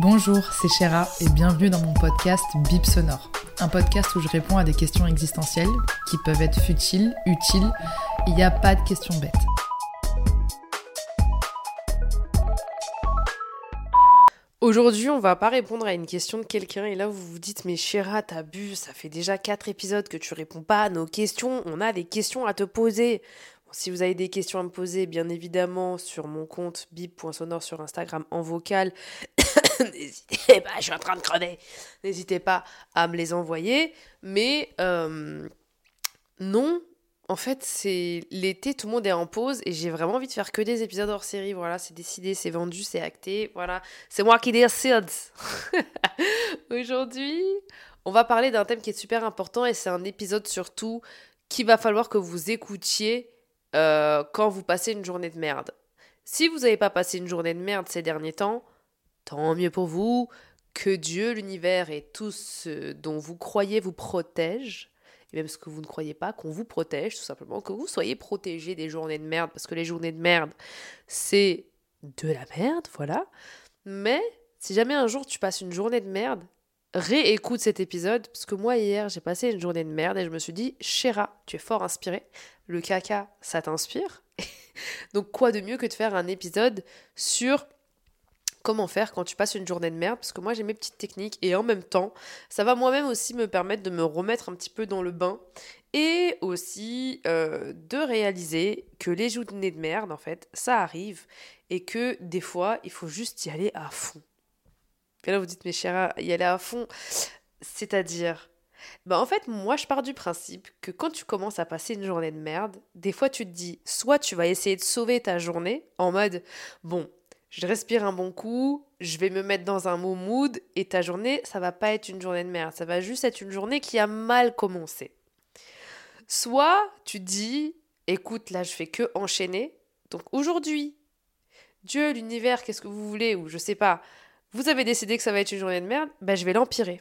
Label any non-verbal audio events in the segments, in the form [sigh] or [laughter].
Bonjour, c'est Chéra et bienvenue dans mon podcast Bip Sonore. Un podcast où je réponds à des questions existentielles qui peuvent être futiles, utiles. Il n'y a pas de questions bêtes. Aujourd'hui, on va pas répondre à une question de quelqu'un et là vous vous dites mais Chéra, t'as bu, ça fait déjà 4 épisodes que tu réponds pas à nos questions, on a des questions à te poser. Si vous avez des questions à me poser, bien évidemment sur mon compte bip.sonore sur Instagram en vocal, [laughs] n'hésitez pas, je suis en train de crever. N'hésitez pas à me les envoyer, mais euh, non, en fait, c'est l'été, tout le monde est en pause et j'ai vraiment envie de faire que des épisodes hors série. Voilà, c'est décidé, c'est vendu, c'est acté. Voilà, c'est moi qui décide. [laughs] Aujourd'hui, on va parler d'un thème qui est super important et c'est un épisode surtout qu'il va falloir que vous écoutiez euh, quand vous passez une journée de merde. Si vous n'avez pas passé une journée de merde ces derniers temps, tant mieux pour vous. Que Dieu, l'univers et tout ce dont vous croyez vous protège et même ce que vous ne croyez pas, qu'on vous protège, tout simplement, que vous soyez protégé des journées de merde, parce que les journées de merde, c'est de la merde, voilà. Mais si jamais un jour tu passes une journée de merde, réécoute cet épisode, parce que moi hier j'ai passé une journée de merde et je me suis dit, Chéra, tu es fort inspiré, le caca, ça t'inspire. [laughs] Donc quoi de mieux que de faire un épisode sur comment faire quand tu passes une journée de merde, parce que moi j'ai mes petites techniques et en même temps, ça va moi-même aussi me permettre de me remettre un petit peu dans le bain et aussi euh, de réaliser que les journées de merde, en fait, ça arrive et que des fois, il faut juste y aller à fond. Et là, vous dites, mais chéra, y aller à fond, c'est-à-dire ben en fait, moi, je pars du principe que quand tu commences à passer une journée de merde, des fois, tu te dis, soit tu vas essayer de sauver ta journée en mode, bon, je respire un bon coup, je vais me mettre dans un bon mood et ta journée, ça va pas être une journée de merde, ça va juste être une journée qui a mal commencé. Soit tu dis, écoute, là je fais que enchaîner. Donc aujourd'hui, Dieu, l'univers, qu'est-ce que vous voulez ou je sais pas, vous avez décidé que ça va être une journée de merde, ben je vais l'empirer.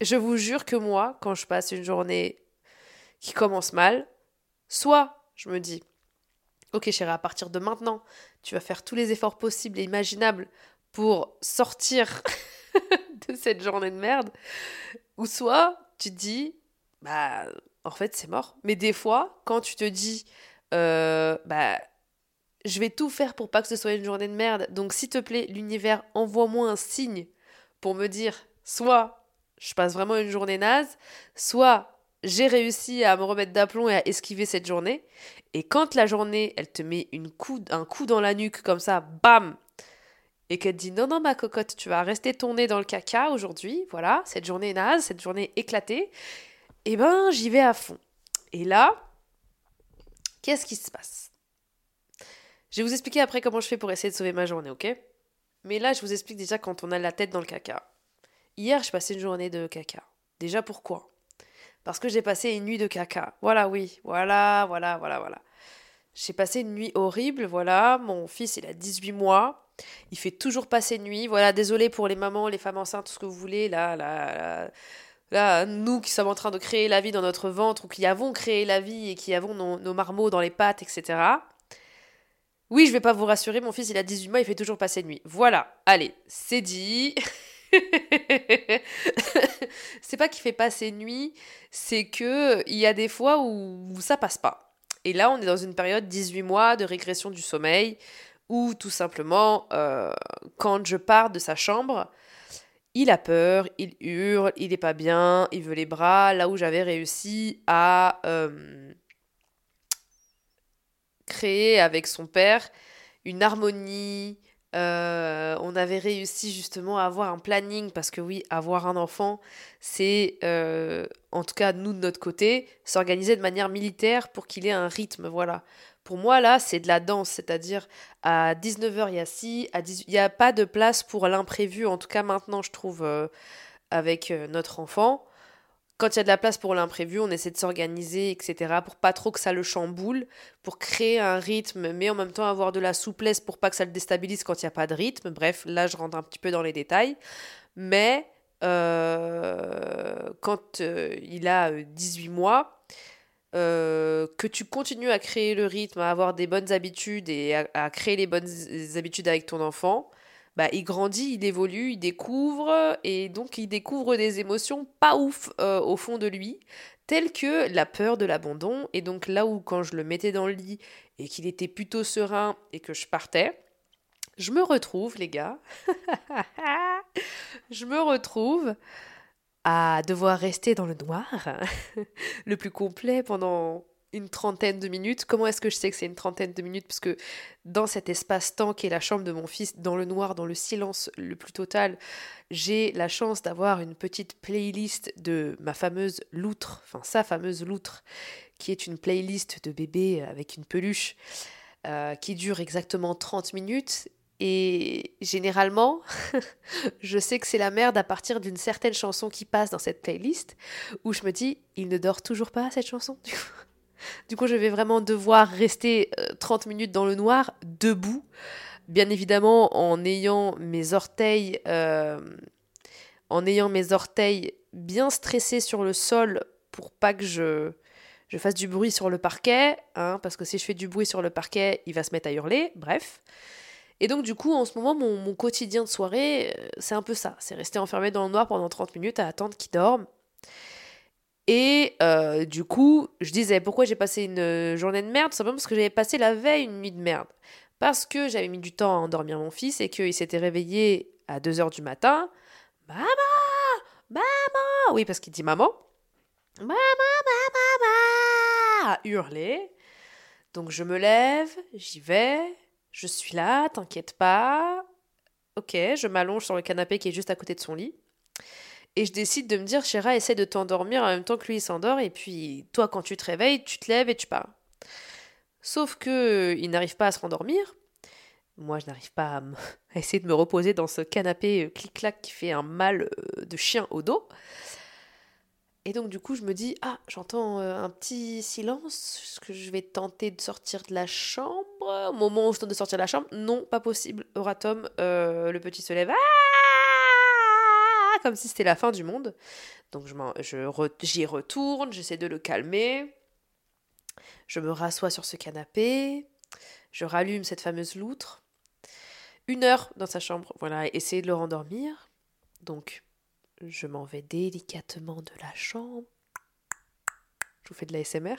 Je vous jure que moi, quand je passe une journée qui commence mal, soit je me dis Ok chérie, à partir de maintenant, tu vas faire tous les efforts possibles et imaginables pour sortir [laughs] de cette journée de merde. Ou soit tu te dis, bah en fait c'est mort. Mais des fois, quand tu te dis, euh, bah je vais tout faire pour pas que ce soit une journée de merde. Donc s'il te plaît, l'univers, envoie-moi un signe pour me dire, soit je passe vraiment une journée naze, soit j'ai réussi à me remettre d'aplomb et à esquiver cette journée. Et quand la journée, elle te met un coup dans la nuque comme ça, bam Et qu'elle te dit non, non, ma cocotte, tu vas rester ton nez dans le caca aujourd'hui, voilà, cette journée est naze, cette journée éclatée, eh ben j'y vais à fond. Et là, qu'est-ce qui se passe? Je vais vous expliquer après comment je fais pour essayer de sauver ma journée, ok? Mais là, je vous explique déjà quand on a la tête dans le caca. Hier, je passais une journée de caca. Déjà pourquoi? Parce que j'ai passé une nuit de caca. Voilà, oui, voilà, voilà, voilà, voilà. J'ai passé une nuit horrible, voilà. Mon fils, il a 18 mois. Il fait toujours passer nuit. Voilà, désolé pour les mamans, les femmes enceintes, tout ce que vous voulez. Là, là, là, nous qui sommes en train de créer la vie dans notre ventre, ou qui avons créé la vie et qui avons nos, nos marmots dans les pattes, etc. Oui, je vais pas vous rassurer, mon fils, il a 18 mois, il fait toujours passer nuit. Voilà, allez, c'est dit. [laughs] [laughs] c'est pas qu'il fait pas ses nuits, c'est que il y a des fois où, ça passe pas. Et là, on est dans une période 18 mois de régression du sommeil, où tout simplement, euh, quand je pars de sa chambre, il a peur, il hurle, il est pas bien, il veut les bras, là où j'avais réussi à euh, créer avec son père une harmonie, Euh, on avait réussi justement à avoir un planning parce que oui, avoir un enfant, c'est euh, en tout cas nous de notre côté, s'organiser de manière militaire pour qu'il ait un rythme, voilà. Pour moi là, c'est de la danse, c'est-à-dire à 19h il y a si, à il n'y a pas de place pour l'imprévu, en tout cas maintenant je trouve euh, avec notre enfant quand il y a de la place pour l'imprévu, on essaie de s'organiser, etc., pour pas trop que ça le chamboule, pour créer un rythme, mais en même temps avoir de la souplesse pour pas que ça le déstabilise quand il n'y a pas de rythme. Bref, là, je rentre un petit peu dans les détails. Mais euh, quand euh, il a 18 euh, mois, que tu continues à créer le rythme, à avoir des bonnes habitudes et à créer les bonnes habitudes avec ton enfant, bah, il grandit, il évolue, il découvre, et donc il découvre des émotions pas ouf euh, au fond de lui, telles que la peur de l'abandon, et donc là où quand je le mettais dans le lit et qu'il était plutôt serein et que je partais, je me retrouve, les gars, [laughs] je me retrouve à devoir rester dans le noir, [laughs] le plus complet pendant une trentaine de minutes. Comment est-ce que je sais que c'est une trentaine de minutes? Parce que dans cet espace-temps qui est la chambre de mon fils, dans le noir, dans le silence le plus total, j'ai la chance d'avoir une petite playlist de ma fameuse loutre, enfin sa fameuse loutre, qui est une playlist de bébé avec une peluche euh, qui dure exactement 30 minutes. Et généralement, [laughs] je sais que c'est la merde à partir d'une certaine chanson qui passe dans cette playlist, où je me dis, il ne dort toujours pas cette chanson. Du coup. Je vais vraiment devoir rester 30 euh, minutes dans le noir, debout, bien évidemment en ayant mes orteils, euh, en ayant mes orteils bien stressés sur le sol pour pas que je, je fasse du bruit sur le parquet, hein, parce que si je fais du bruit sur le parquet, il va se mettre à hurler, bref. Et donc du coup, en ce moment, mon, mon quotidien de soirée, euh, c'est un peu ça, c'est rester enfermé dans le noir pendant 30 minutes à attendre qu'il dorme. Et euh, du coup, je disais pourquoi j'ai passé une euh, journée de merde, simplement parce que j'avais passé la veille une nuit de merde. Parce que j'avais mis du temps à endormir mon fils et qu'il s'était réveillé à 2h du matin. Maman Maman Oui, parce qu'il dit maman. Maman, maman, maman Hurler. Donc je me lève, j'y vais, je suis là, t'inquiète pas. Ok, je m'allonge sur le canapé qui est juste à côté de son lit. Et je décide de me dire, Chéra, essaie de t'endormir en même temps que lui il s'endort, et puis toi, quand tu te réveilles, tu te lèves et tu pars. Sauf que il n'arrive pas à se rendormir. Moi, je n'arrive pas à, [laughs] essayer de me reposer dans ce canapé euh, clic-clac qui fait un mal euh, de chien au dos. Et donc, du coup, je me dis, ah, j'entends euh, un petit silence. Est-ce que je vais tenter de sortir de la chambre? Au moment où je tente de sortir de la chambre, non, pas possible. Euratom, le petit se lève? Ah comme si c'était la fin du monde. Donc je j'y retourne, j'essaie de le calmer. Je me rassois sur ce canapé. Je rallume cette fameuse loutre. Une heure dans sa chambre, voilà, essayer de le rendormir. Donc je m'en vais délicatement de la chambre. Je vous fais de la SMR.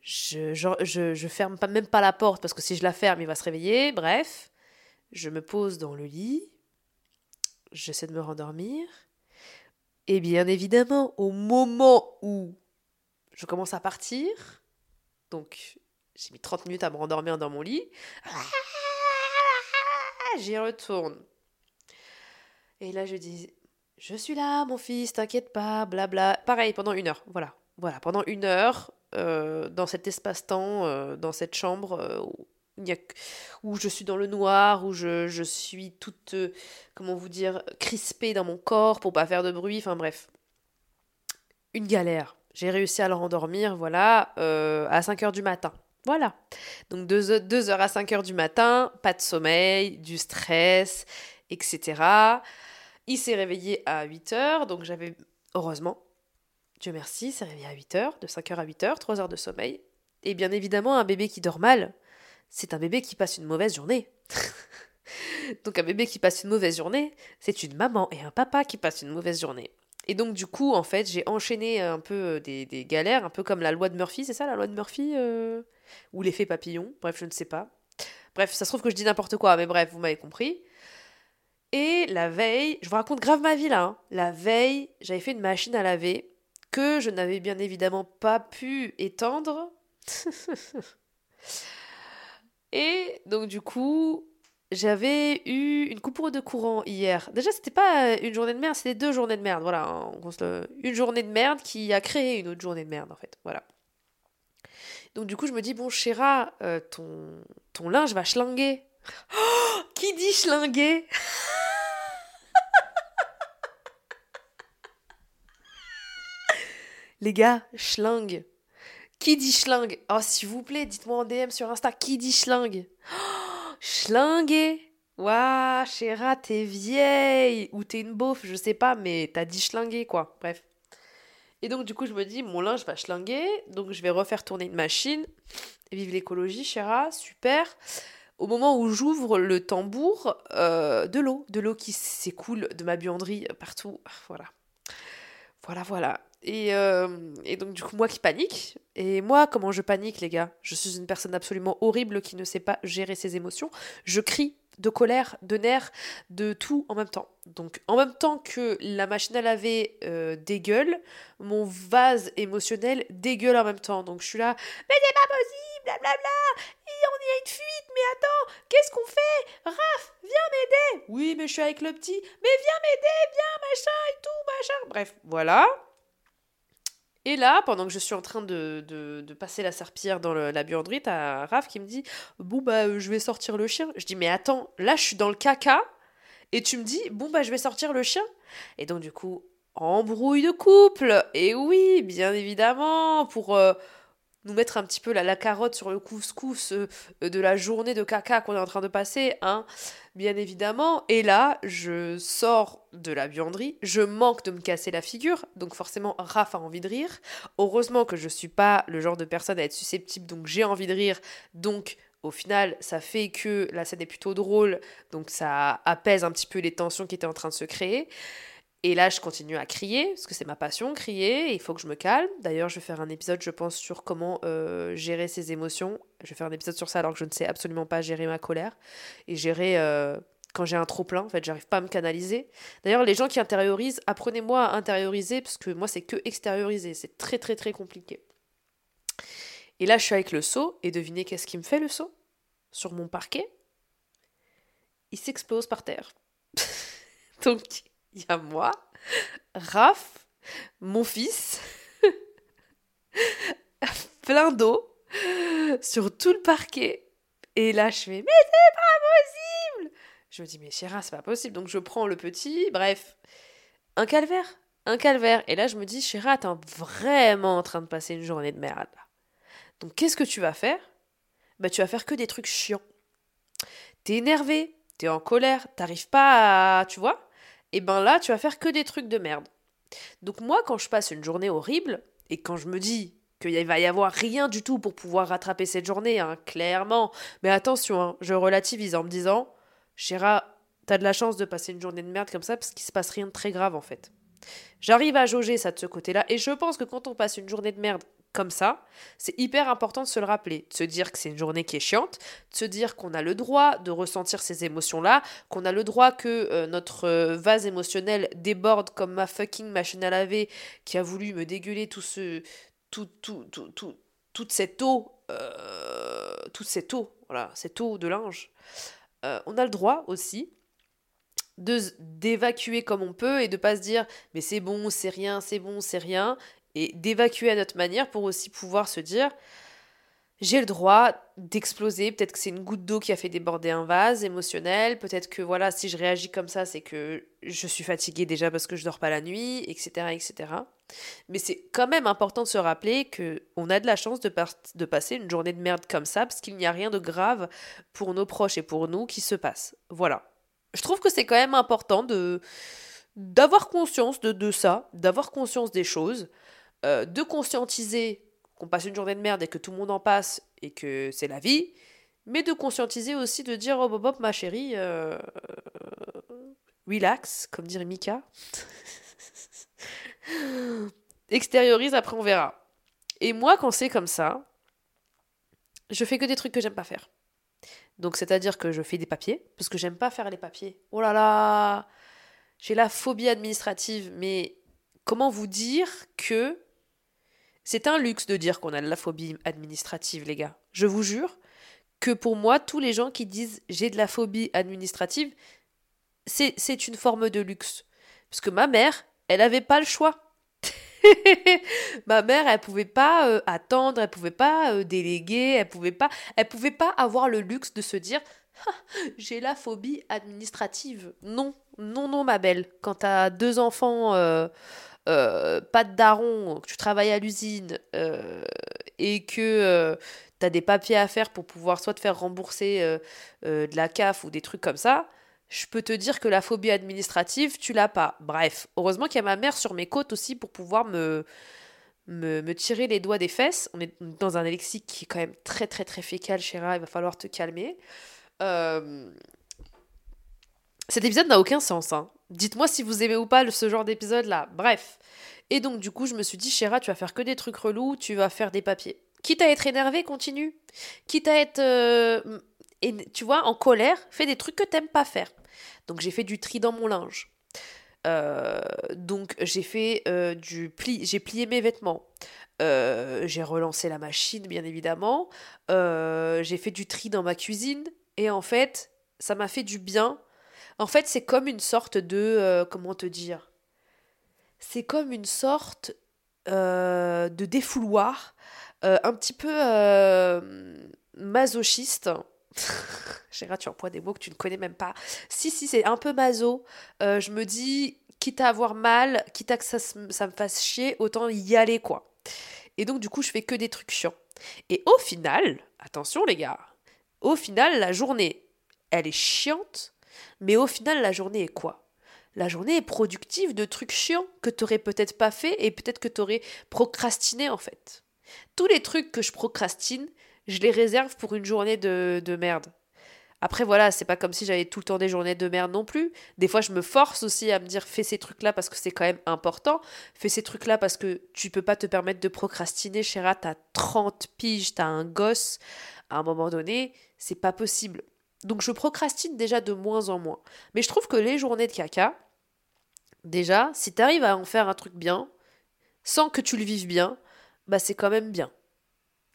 je, je, je, ferme pas, même pas la porte parce que si je la ferme, il va se réveiller. Bref, je me pose dans le lit j'essaie de me rendormir. Et bien évidemment, au moment où je commence à partir, donc j'ai mis 30 minutes à me rendormir dans mon lit, [laughs] j'y retourne. Et là, je dis, je suis là, mon fils, t'inquiète pas, blabla. Pareil, pendant une heure, voilà. Voilà, pendant une heure, euh, dans cet espace-temps, euh, dans cette chambre, euh, où je suis dans le noir, où je, je suis toute, euh, comment vous dire, crispée dans mon corps pour pas faire de bruit, enfin bref. Une galère. J'ai réussi à le rendormir, voilà, euh, à 5 heures du matin. Voilà. Donc 2 heures, à 5 heures du matin, pas de sommeil, du stress, etc. Il s'est réveillé à 8 heures, donc j'avais, heureusement, Dieu merci, s'est réveillé à 8 heures, de 5 heures à 8 heures, 3 heures de sommeil. Et bien évidemment, un bébé qui dort mal, c'est un bébé qui passe une mauvaise journée. [laughs] donc un bébé qui passe une mauvaise journée, c'est une maman et un papa qui passent une mauvaise journée. Et donc du coup, en fait, j'ai enchaîné un peu euh, des, galères, un peu comme la loi de Murphy, c'est ça la loi de Murphy euh, Ou l'effet papillon, bref, je ne sais pas. Bref, ça se trouve que je dis n'importe quoi, mais bref, vous m'avez compris. Et la veille, je vous raconte grave ma vie là, hein. la veille, j'avais fait une machine à laver que je n'avais bien évidemment pas pu étendre [laughs] Et donc, du coup, j'avais eu une coupure de courant hier. Déjà, c'était pas une journée de merde, c'était deux journées de merde. Voilà, une journée de merde qui a créé une autre journée de merde, en fait. Voilà. Donc, du coup, je me dis, bon, Chéra, euh, ton, ton linge va schlinguer. Oh, qui dit schlinguer? [laughs] Les gars, schlingue. Qui dit schlingue Oh, s'il vous plaît, dites-moi en DM sur Insta, qui dit [gasps] schlingue? Oh, Schlinguer Waouh, chéra, t'es vieille Ou t'es une beauf, je sais pas, mais t'as dit schlinguer, quoi. Bref. Et donc, du coup, je me dis, mon linge va schlinguer, donc je vais refaire tourner une machine. Vive l'écologie, chéra, super. Au moment où j'ouvre le tambour, euh, de l'eau, de l'eau qui s'écoule de ma buanderie partout. Voilà. Voilà, voilà. Et, euh, et, donc, du coup, moi qui panique. Et moi, comment je panique, les gars? Je suis une personne absolument horrible qui ne sait pas gérer ses émotions. Je crie de colère, de nerfs, de tout en même temps. Donc, en même temps que la machine à laver euh, dégueule, mon vase émotionnel dégueule en même temps. Donc, je suis là, mais c'est pas possible, blablabla, on y a une fuite, mais attends, qu'est-ce qu'on fait? Raph, viens m'aider Oui, mais je suis avec le petit, mais viens m'aider, viens, machin et tout, machin. Bref, voilà. Et là, pendant que je suis en train de, passer la serpillère dans la buanderie, t'as Raph qui me dit Bon, bah, euh, je vais sortir le chien. Je dis Mais attends, là, je suis dans le caca. Et tu me dis Bon, bah, je vais sortir le chien. Et donc, du coup, embrouille de couple. Et oui, bien évidemment, pour. Euh, nous mettre un petit peu la, carotte sur le couscous euh, de la journée de caca qu'on est en train de passer, hein, bien évidemment. Et là, je sors de la buanderie, je manque de me casser la figure, donc forcément, Raph a envie de rire. Heureusement que je suis pas le genre de personne à être susceptible, donc j'ai envie de rire, donc au final, ça fait que la scène est plutôt drôle, donc ça apaise un petit peu les tensions qui étaient en train de se créer. Et là, je continue à crier, parce que c'est ma passion, crier, il faut que je me calme. D'ailleurs, je vais faire un épisode, je pense, sur comment euh, gérer ses émotions. Je vais faire un épisode sur ça alors que je ne sais absolument pas gérer ma colère. Et gérer euh, quand j'ai un trop-plein, en fait, j'arrive pas à me canaliser. D'ailleurs, les gens qui intériorisent, apprenez-moi à intérioriser, parce que moi, c'est que extérioriser. C'est très, très, très compliqué. Et là, je suis avec le seau, et devinez qu'est-ce qui me fait le seau? Sur mon parquet Il s'explose par terre. [laughs] Donc [laughs] il y a moi, Raph, mon fils, [laughs] plein d'eau sur tout le parquet. Et là, je fais Mais c'est pas possible Je me dis Mais chéra, c'est pas possible. Donc je prends le petit, bref, un calvaire. Un calvaire. Et là, je me dis Chéra, t'es vraiment en train de passer une journée de merde. Donc qu'est-ce que tu vas faire? Bah, tu vas faire que des trucs chiants. T'es énervé, t'es en colère, t'arrives pas à. Tu vois? Et ben là, tu vas faire que des trucs de merde. Donc moi, quand je passe une journée horrible, et quand je me dis qu'il va y avoir rien du tout pour pouvoir rattraper cette journée, hein, clairement, mais attention, hein, je relativise en me disant, Chéra, t'as de la chance de passer une journée de merde comme ça, parce qu'il se passe rien de très grave en fait. J'arrive à jauger ça de ce côté-là, et je pense que quand on passe une journée de merde comme ça, c'est hyper important de se le rappeler, de se dire que c'est une journée qui est chiante, de se dire qu'on a le droit de ressentir ces émotions-là, qu'on a le droit que euh, notre euh, vase émotionnel déborde comme ma fucking machine à laver qui a voulu me dégueuler tout ce tout tout tout, tout toute cette eau euh, toute cette eau, voilà, cette eau de linge. on a le droit aussi de d'évacuer comme on peut et de pas se dire mais c'est bon, c'est rien, c'est bon, c'est rien et d'évacuer à notre manière pour aussi pouvoir se dire j'ai le droit d'exploser, peut-être que c'est une goutte d'eau qui a fait déborder un vase émotionnel, peut-être que voilà, si je réagis comme ça, c'est que je suis fatiguée déjà parce que je dors pas la nuit, etc. etc. Mais c'est quand même important de se rappeler que on a de la chance de, passer une journée de merde comme ça, parce qu'il n'y a rien de grave pour nos proches et pour nous qui se passe. Voilà. Je trouve que c'est quand même important de d'avoir conscience de, de ça, d'avoir conscience des choses. Euh, de conscientiser qu'on passe une journée de merde et que tout le monde en passe et que c'est la vie, mais de conscientiser aussi de dire oh Bob, ma chérie, euh, relax, comme dirait Mika. [laughs] Extériorise, après on verra. Et moi, quand c'est comme ça, je fais que des trucs que j'aime pas faire. Donc, c'est-à-dire que je fais des papiers, parce que j'aime pas faire les papiers. Oh là là J'ai la phobie administrative, mais comment vous dire que c'est un luxe de dire qu'on a de la phobie administrative, les gars. Je vous jure que pour moi, tous les gens qui disent j'ai de la phobie administrative, c'est une forme de luxe. Parce que ma mère, elle n'avait pas le choix. [laughs] ma mère, elle pouvait pas euh, attendre, elle pouvait pas euh, déléguer, elle pouvait pas, elle pouvait pas avoir le luxe de se dire ah, j'ai la phobie administrative. Non, non, non, ma belle. Quand tu as deux enfants, euh, pas de daron, que tu travailles à l'usine et que tu as des papiers à faire pour pouvoir soit te faire rembourser de la CAF ou des trucs comme ça, je peux te dire que la phobie administrative, tu l'as pas. Bref, heureusement qu'il y a ma mère sur mes côtes aussi pour pouvoir me, me, tirer les doigts des fesses. On est dans un lexique qui est quand même très très très fécal, Chéra, il va falloir te calmer. Euh, cet épisode n'a aucun sens. Hein. Dites-moi si vous aimez ou pas ce genre d'épisode-là. Bref. Et donc du coup, je me suis dit, Chéra, tu vas faire que des trucs relous, tu vas faire des papiers. Quitte à être énervé, continue. Quitte à être... Euh, tu vois, en colère, fais des trucs que t'aimes pas faire. Donc j'ai fait du tri dans mon linge. Euh, donc j'ai fait euh, du pli, j'ai plié mes vêtements. J'ai relancé la machine, bien évidemment. j'ai fait du tri dans ma cuisine. Et en fait, ça m'a fait du bien. En fait, c'est comme une sorte de... comment te dire? C'est comme une sorte de défouloir. un petit peu masochiste Chéra, tu emploies des mots que tu ne connais même pas. Si, si, c'est un peu maso. Euh, je me dis, quitte à avoir mal, quitte à que ça, ça me fasse chier, autant y aller, quoi. Et donc, du coup, je fais que des trucs chiants. Et au final, attention les gars, au final, la journée, elle est chiante, mais au final, la journée est quoi? La journée est productive de trucs chiants que t'aurais peut-être pas fait et peut-être que t'aurais procrastiné en fait. Tous les trucs que je procrastine, je les réserve pour une journée de, de merde. Après, voilà, c'est pas comme si j'avais tout le temps des journées de merde non plus. Des fois, je me force aussi à me dire fais ces trucs-là parce que c'est quand même important. Fais ces trucs-là parce que tu peux pas te permettre de procrastiner. Chéra, t'as 30 piges, t'as un gosse. À un moment donné, c'est pas possible. Donc, je procrastine déjà de moins en moins. Mais je trouve que les journées de caca, déjà, si t'arrives à en faire un truc bien, sans que tu le vives bien, bah c'est quand même bien.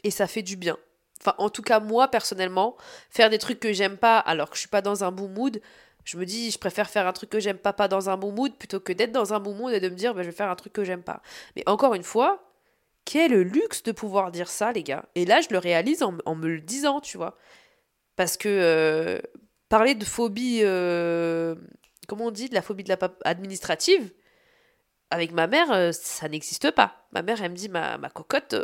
Et ça fait du bien. Enfin, en tout cas, moi, personnellement, faire des trucs que j'aime pas alors que je suis pas dans un bon mood, je me dis, je préfère faire un truc que j'aime pas, pas dans un bon mood, plutôt que d'être dans un bon mood et de me dire, bah, je vais faire un truc que j'aime pas. Mais encore une fois, quel luxe de pouvoir dire ça, les gars. Et là, je le réalise en, me le disant, tu vois. Parce que euh, parler de phobie, euh, comment on dit, de la phobie de la administrative, avec ma mère, euh, ça n'existe pas. Ma mère, elle me dit, ma, ma cocotte,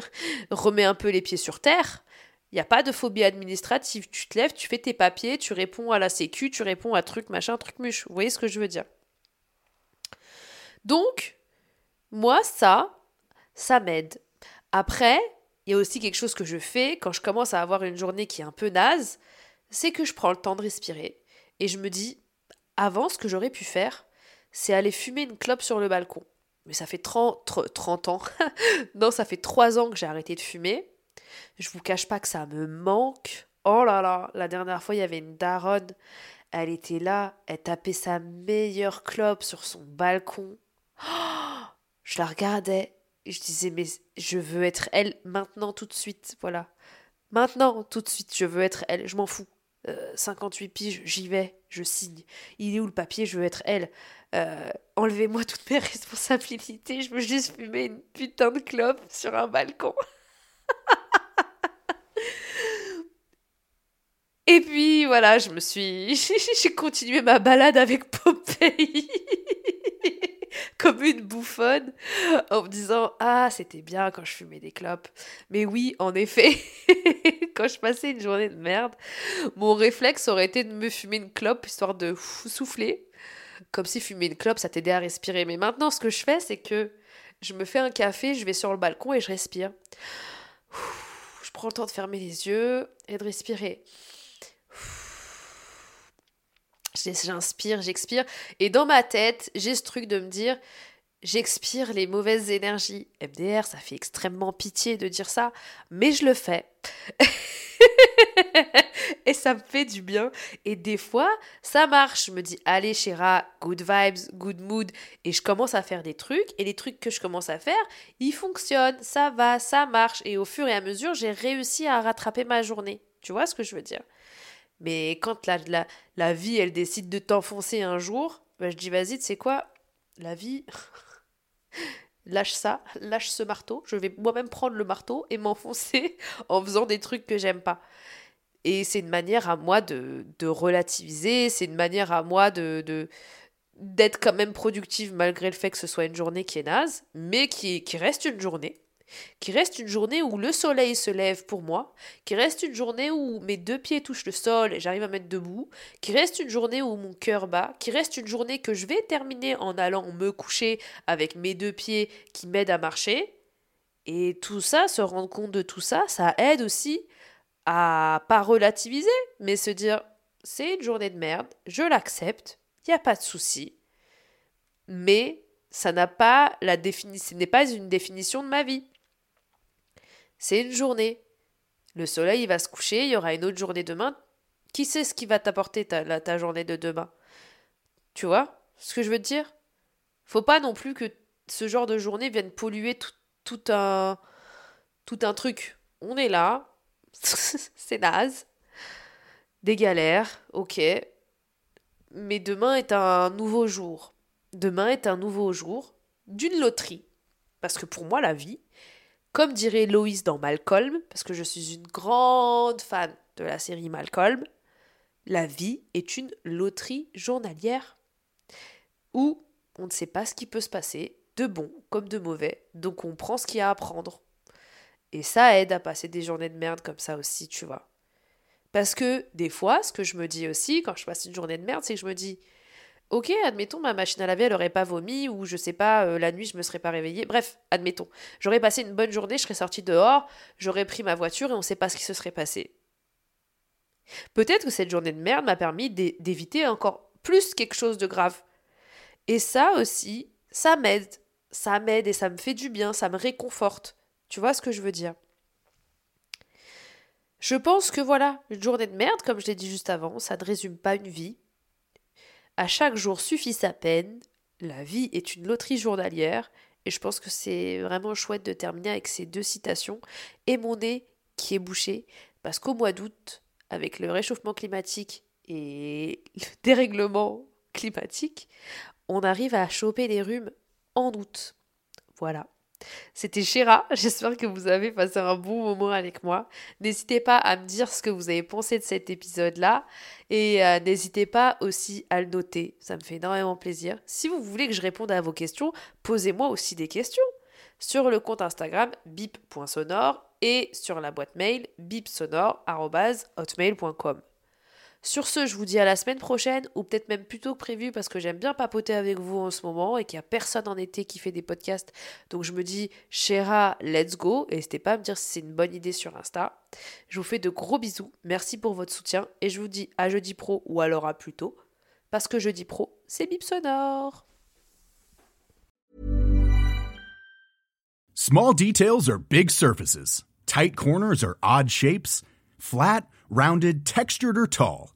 [laughs] remets un peu les pieds sur terre. Il n'y a pas de phobie administrative. Tu te lèves, tu fais tes papiers, tu réponds à la sécu, tu réponds à truc, machin, truc, muche. Vous voyez ce que je veux dire? Donc, moi, ça, ça m'aide. Après, il y a aussi quelque chose que je fais quand je commence à avoir une journée qui est un peu naze, c'est que je prends le temps de respirer. Et je me dis, avant, ce que j'aurais pu faire, c'est aller fumer une clope sur le balcon. Mais ça fait 30, 30 ans. [laughs] non, ça fait 3 ans que j'ai arrêté de fumer. Je vous cache pas que ça me manque. Oh là là, la dernière fois, il y avait une daronne. Elle était là, elle tapait sa meilleure clope sur son balcon. [gasps] je la regardais. Je disais, mais je veux être elle maintenant, tout de suite. Voilà. Maintenant, tout de suite, je veux être elle. Je m'en fous. 58 euh, piges, j'y vais, je signe. Il est où le papier? Je veux être elle. Euh, enlevez-moi toutes mes [laughs] responsabilités, je veux juste fumer une putain de clope sur un balcon. [laughs] Et puis voilà, je me suis. [laughs] J'ai continué ma balade avec Popeye [laughs] comme une bouffonne en me disant Ah, c'était bien quand je fumais des clopes. Mais oui, en effet, [laughs] quand je passais une journée de merde, mon réflexe aurait été de me fumer une clope histoire de souffler comme si fumer une clope, ça t'aidait à respirer. Mais maintenant, ce que je fais, c'est que je me fais un café, je vais sur le balcon et je respire. Je prends le temps de fermer les yeux et de respirer. J'inspire, j'expire. Et dans ma tête, j'ai ce truc de me dire, j'expire les mauvaises énergies. MDR, ça fait extrêmement pitié de dire ça, mais je le fais. [laughs] et ça me fait du bien. Et des fois, ça marche. Je me dis, allez, Chéra, good vibes, good mood. Et je commence à faire des trucs. Et les trucs que je commence à faire, ils fonctionnent. Ça va, ça marche. Et au fur et à mesure, j'ai réussi à rattraper ma journée. Tu vois ce que je veux dire? Mais quand la, la, la vie, elle décide de t'enfoncer un jour, ben je dis vas-y, tu sais quoi? La vie, [laughs] lâche ça, lâche ce marteau. Je vais moi-même prendre le marteau et m'enfoncer [laughs] en faisant des trucs que j'aime pas. Et c'est une manière à moi de, de relativiser, c'est une manière à moi de, de d'être quand même productive malgré le fait que ce soit une journée qui est naze, mais qui, qui reste une journée qui reste une journée où le soleil se lève pour moi, qui reste une journée où mes deux pieds touchent le sol et j'arrive à mettre debout, qui reste une journée où mon cœur bat, qui reste une journée que je vais terminer en allant me coucher avec mes deux pieds qui m'aident à marcher. Et tout ça, se rendre compte de tout ça, ça aide aussi à pas relativiser, mais se dire c'est une journée de merde, je l'accepte, il n'y a pas de souci. Mais ça n'a pas la définition, ce n'est pas une définition de ma vie. C'est une journée. Le soleil va se coucher, il y aura une autre journée demain. Qui sait ce qui va t'apporter ta, journée de demain? Tu vois ce que je veux te dire? Faut pas non plus que ce genre de journée vienne polluer tout, un, tout un truc. On est là, [laughs] c'est naze, des galères, ok. Mais demain est un nouveau jour. Demain est un nouveau jour d'une loterie. Parce que pour moi, la vie, comme dirait Loïs dans Malcolm, parce que je suis une grande fan de la série Malcolm, la vie est une loterie journalière où on ne sait pas ce qui peut se passer, de bon comme de mauvais, donc on prend ce qu'il y a à prendre. Et ça aide à passer des journées de merde comme ça aussi, tu vois. Parce que des fois, ce que je me dis aussi quand je passe une journée de merde, c'est que je me dis Ok, admettons, ma machine à laver, elle aurait pas vomi, ou je sais pas, euh, la nuit, je me serais pas réveillée. Bref, admettons. J'aurais passé une bonne journée, je serais sortie dehors, j'aurais pris ma voiture et on sait pas ce qui se serait passé. Peut-être que cette journée de merde m'a permis d'éviter encore plus quelque chose de grave. Et ça aussi, ça m'aide. Ça m'aide et ça me fait du bien, ça me réconforte. Tu vois ce que je veux dire? Je pense que voilà, une journée de merde, comme je l'ai dit juste avant, ça ne résume pas une vie, à chaque jour suffit sa peine. La vie est une loterie journalière. Et je pense que c'est vraiment chouette de terminer avec ces deux citations. Et mon nez qui est bouché. Parce qu'au mois d'août, avec le réchauffement climatique et le [laughs] dérèglement climatique, on arrive à choper des rhumes en août. Voilà. C'était Chéra, [laughs] j'espère que vous avez passé un bon moment avec moi. N'hésitez pas à me dire ce que vous avez pensé de cet épisode-là et euh, n'hésitez pas aussi à le noter, ça me fait énormément plaisir. Si vous voulez que je réponde à vos questions, posez-moi aussi des questions sur le compte Instagram bip.sonore et sur la boîte mail bipsonore.hotmail.com. Sur ce, je vous dis à la semaine prochaine, ou peut-être même plus tôt que prévu, parce que j'aime bien papoter avec vous en ce moment et qu'il n'y a personne en été qui fait des podcasts. Donc je me dis, Chéra, let's go. Et n'hésitez pas à me dire si c'est une bonne idée sur Insta. Je vous fais de gros bisous. Merci pour votre soutien. Et je vous dis à jeudi pro ou alors à plus tôt. Parce que jeudi pro, c'est bip sonore. Small details are big surfaces. Tight corners are odd shapes. Flat, rounded, textured or tall.